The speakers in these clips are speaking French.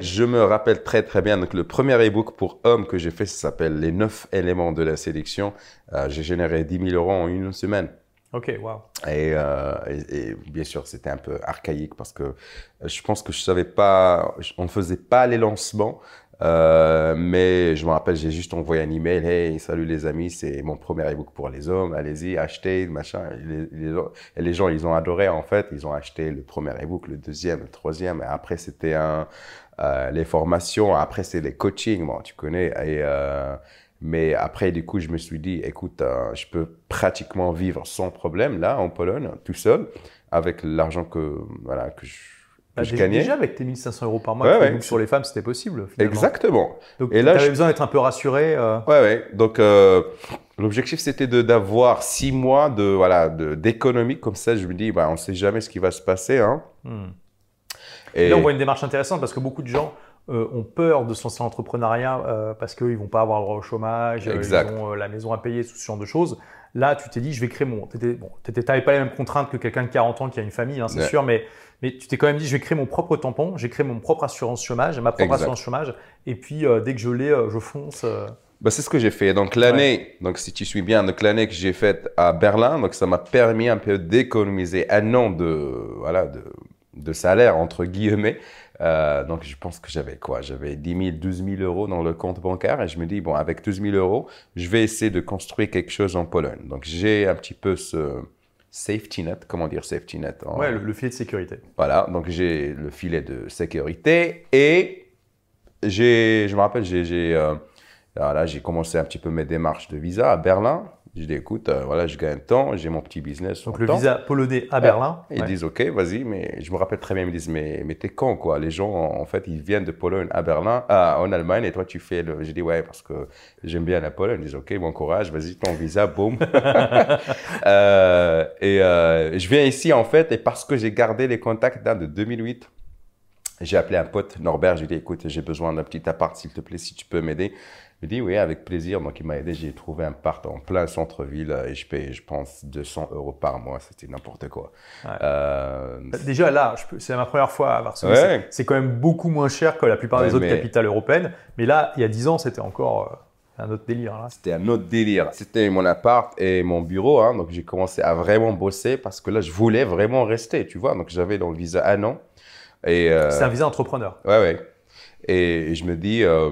Je me rappelle très très bien, donc le premier e-book pour hommes que j'ai fait, ça s'appelle Les 9 éléments de la sélection. Euh, j'ai généré 10 000 euros en une semaine. Ok, wow. Et, euh, et, et bien sûr, c'était un peu archaïque parce que je pense que je savais pas, on ne faisait pas les lancements. Euh, mais je me rappelle, j'ai juste envoyé un email. Hey, salut les amis, c'est mon premier ebook pour les hommes. Allez-y, achetez, machin. Et les, gens, ils ont adoré en fait. Ils ont acheté le premier ebook, le deuxième, le troisième. Et après, c'était un, euh, les formations. Après, c'est les coachings. Bon, tu connais. Et, euh, mais après, du coup, je me suis dit, écoute, euh, je peux pratiquement vivre sans problème là en Pologne, tout seul, avec l'argent que voilà que je bah, je déjà, gagnais. déjà, avec tes 1500 euros par mois, Ouais, ouais. donc sur les femmes, c'était possible. Finalement. Exactement. Donc, Et là, avais je- besoin d'être un peu rassuré. euh, Ouais, ouais. Donc, euh, l'objectif, c'était d'avoir six mois de voilà de- d'économie. Comme ça, je me dis, bah, on ne sait jamais ce qui va se passer. Hein. hmm. Et, Et là, on voit une démarche intéressante parce que beaucoup de gens euh, ont peur de se lancer dans l'entrepreneuriat euh, parce qu'ils vont pas avoir le droit au chômage, euh, Exact. ils ont la maison à payer, tout ce genre de choses. Là, tu t'es dit, je vais créer mon. Tu n'avais bon, pas les mêmes contraintes que quelqu'un de 40 ans qui a une famille, hein, c'est Ouais. sûr, mais, mais tu t'es quand même dit, je vais créer mon propre tampon, j'ai créé mon propre assurance chômage, ma propre Exact. assurance chômage, et puis dès que je l'ai, je fonce. bah, c'est ce que j'ai fait. Donc, l'année, donc si tu suis bien, donc l'année que j'ai faite à Berlin, donc ça m'a permis un peu d'économiser un an de voilà de, de salaire entre guillemets. Euh, donc, je pense que j'avais quoi? J'avais 10 000, 12 000 euros dans le compte bancaire et je me dis, bon, avec 12 000 euros, je vais essayer de construire quelque chose en Pologne. Donc, j'ai un petit peu ce safety net, comment dire safety net en- Ouais, le, le filet de sécurité. Voilà, donc j'ai le filet de sécurité et j'ai, je me rappelle, j'ai, j'ai, euh, commencé un petit peu mes démarches de visa à Berlin. Je dis, écoute, euh, voilà, je gagne temps, j'ai mon petit business. Donc le temps. visa polonais à Berlin. Ils ouais. disent, OK, vas-y, mais je me rappelle très bien, ils me disent, mais, mais t'es con, quoi. Les gens, en fait, ils viennent de Pologne à Berlin, ah, en Allemagne, et toi, tu fais le. J'ai dit, ouais, parce que j'aime bien la Pologne. Ils disent, OK, bon courage, vas-y, ton visa, boum. Euh, et euh, je viens ici, en fait, et parce que j'ai gardé les contacts là, de 2008, j'ai appelé un pote, Norbert, je lui ai dit, écoute, j'ai besoin d'un petit appart, s'il te plaît, si tu peux m'aider. Il dit, oui, avec plaisir. Donc, il m'a aidé. J'ai trouvé un appart en plein centre-ville euh, et je paye, je pense, 200 euros par mois. C'était n'importe quoi. Ouais. Euh, Déjà là, c'est ma première fois à Varsovie. Ouais. C'est- quand même beaucoup moins cher que la plupart des autres mais- capitales européennes. Mais là, il y a 10 ans, c'était encore euh, un autre délire. Là. C'était un autre délire. C'était mon appart et mon bureau. hein. donc, j'ai commencé à vraiment bosser parce que là, je voulais vraiment rester, tu vois. Donc, j'avais dans le visa un an. Et, euh, C'est un visa entrepreneur. Ouais, ouais. Et je me dis, euh,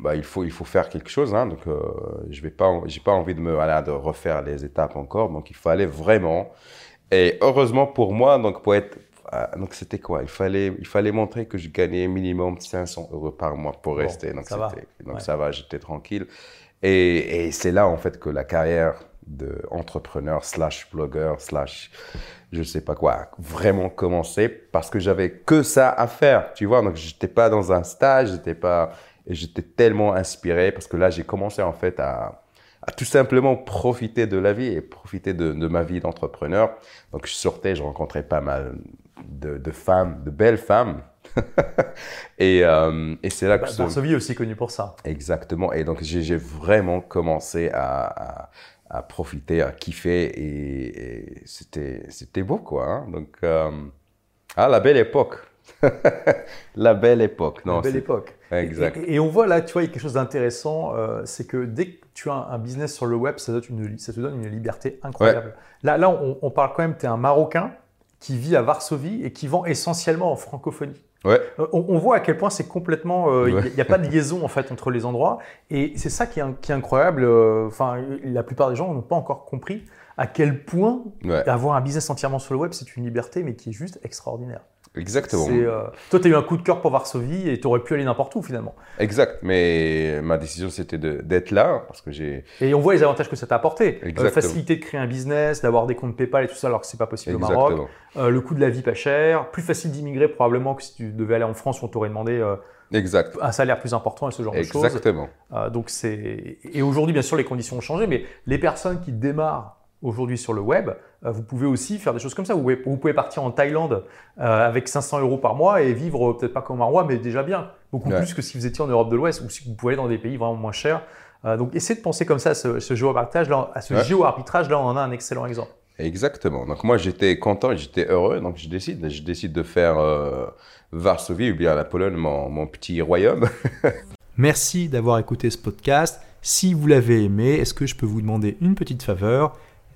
bah, il, faut, il faut faire quelque chose. Hein, donc, euh, je n'ai pas, pas envie de, me, voilà, de refaire les étapes encore. Donc, il fallait vraiment. Et heureusement pour moi, donc, pour être. ah, Donc, c'était quoi? Il fallait, il fallait montrer que je gagnais minimum 500 euros par mois pour Bon, rester. Donc, ça va. donc Ouais. ça va, j'étais tranquille. Et, et c'est là, en fait, que la carrière d'entrepreneur slash blogueur slash je sais pas quoi, vraiment commencé parce que j'avais que ça à faire, tu vois. Donc, j'étais pas dans un stage, j'étais pas, et j'étais tellement inspiré parce que là, j'ai commencé en fait à, à tout simplement profiter de la vie et profiter de, de ma vie d'entrepreneur. Donc, je sortais, je rencontrais pas mal de, de femmes, de belles femmes. et et c'est là que Bah, Varsovie est aussi connu pour ça. Exactement. Et donc, j'ai j'ai vraiment commencé à, à, à profiter, à kiffer. Et, et c'était c'était beau, quoi. hein. Donc, euh, ah, la belle époque. la belle époque. Non, Une belle époque. Exact. Et, et on voit là, tu vois, il y a quelque chose d'intéressant, euh, c'est que dès que tu as un, business sur le web, ça, donne une, ça te donne une liberté incroyable. Là, là on, on parle quand même, tu es un Marocain qui vit à Varsovie et qui vend essentiellement en francophonie. Ouais. Euh, On, on voit à quel point c'est complètement. euh, Il Ouais. n'y a, pas de liaison en fait entre les endroits. Et c'est ça qui est, qui est incroyable. euh, Enfin, la plupart des gens n'ont pas encore compris à quel point Ouais, avoir un business entièrement sur le web, c'est une liberté, mais qui est juste extraordinaire. Exactement. Euh, Toi, tu as eu un coup de cœur pour Varsovie et tu aurais pu aller n'importe où finalement. Exact. Mais ma décision, c'était d'être là parce que j'ai. Et on voit les avantages que ça t'a apporté. Euh, Exactement. facilité de créer un business, d'avoir des comptes PayPal et tout ça, alors que c'est pas possible au Maroc. Euh, le coût de la vie pas cher. Plus facile d'immigrer probablement que si tu devais aller en France où on t'aurait demandé euh, Exact. un salaire plus important et ce genre de choses. Exactement. Euh, donc c'est et aujourd'hui bien sûr les conditions ont changé, mais les personnes qui démarrent aujourd'hui sur le web, euh, vous pouvez aussi faire des choses comme ça. Vous pouvez, vous pouvez partir en Thaïlande euh, avec 500 euros par mois et vivre euh, peut-être pas comme un roi, mais déjà bien, beaucoup Ouais. plus que si vous étiez en Europe de l'Ouest ou si vous pouvez aller dans des pays vraiment moins chers. Euh, donc essayez de penser comme ça à ce, ce géo-arbitrage là, à ce Ouais. géo-arbitrage là, on en a un excellent exemple. Exactement. Donc moi j'étais content et j'étais heureux. Donc je décide, je décide de faire euh, Varsovie ou bien la Pologne mon, mon petit royaume. Merci d'avoir écouté ce podcast. Si vous l'avez aimé, est-ce que je peux vous demander une petite faveur?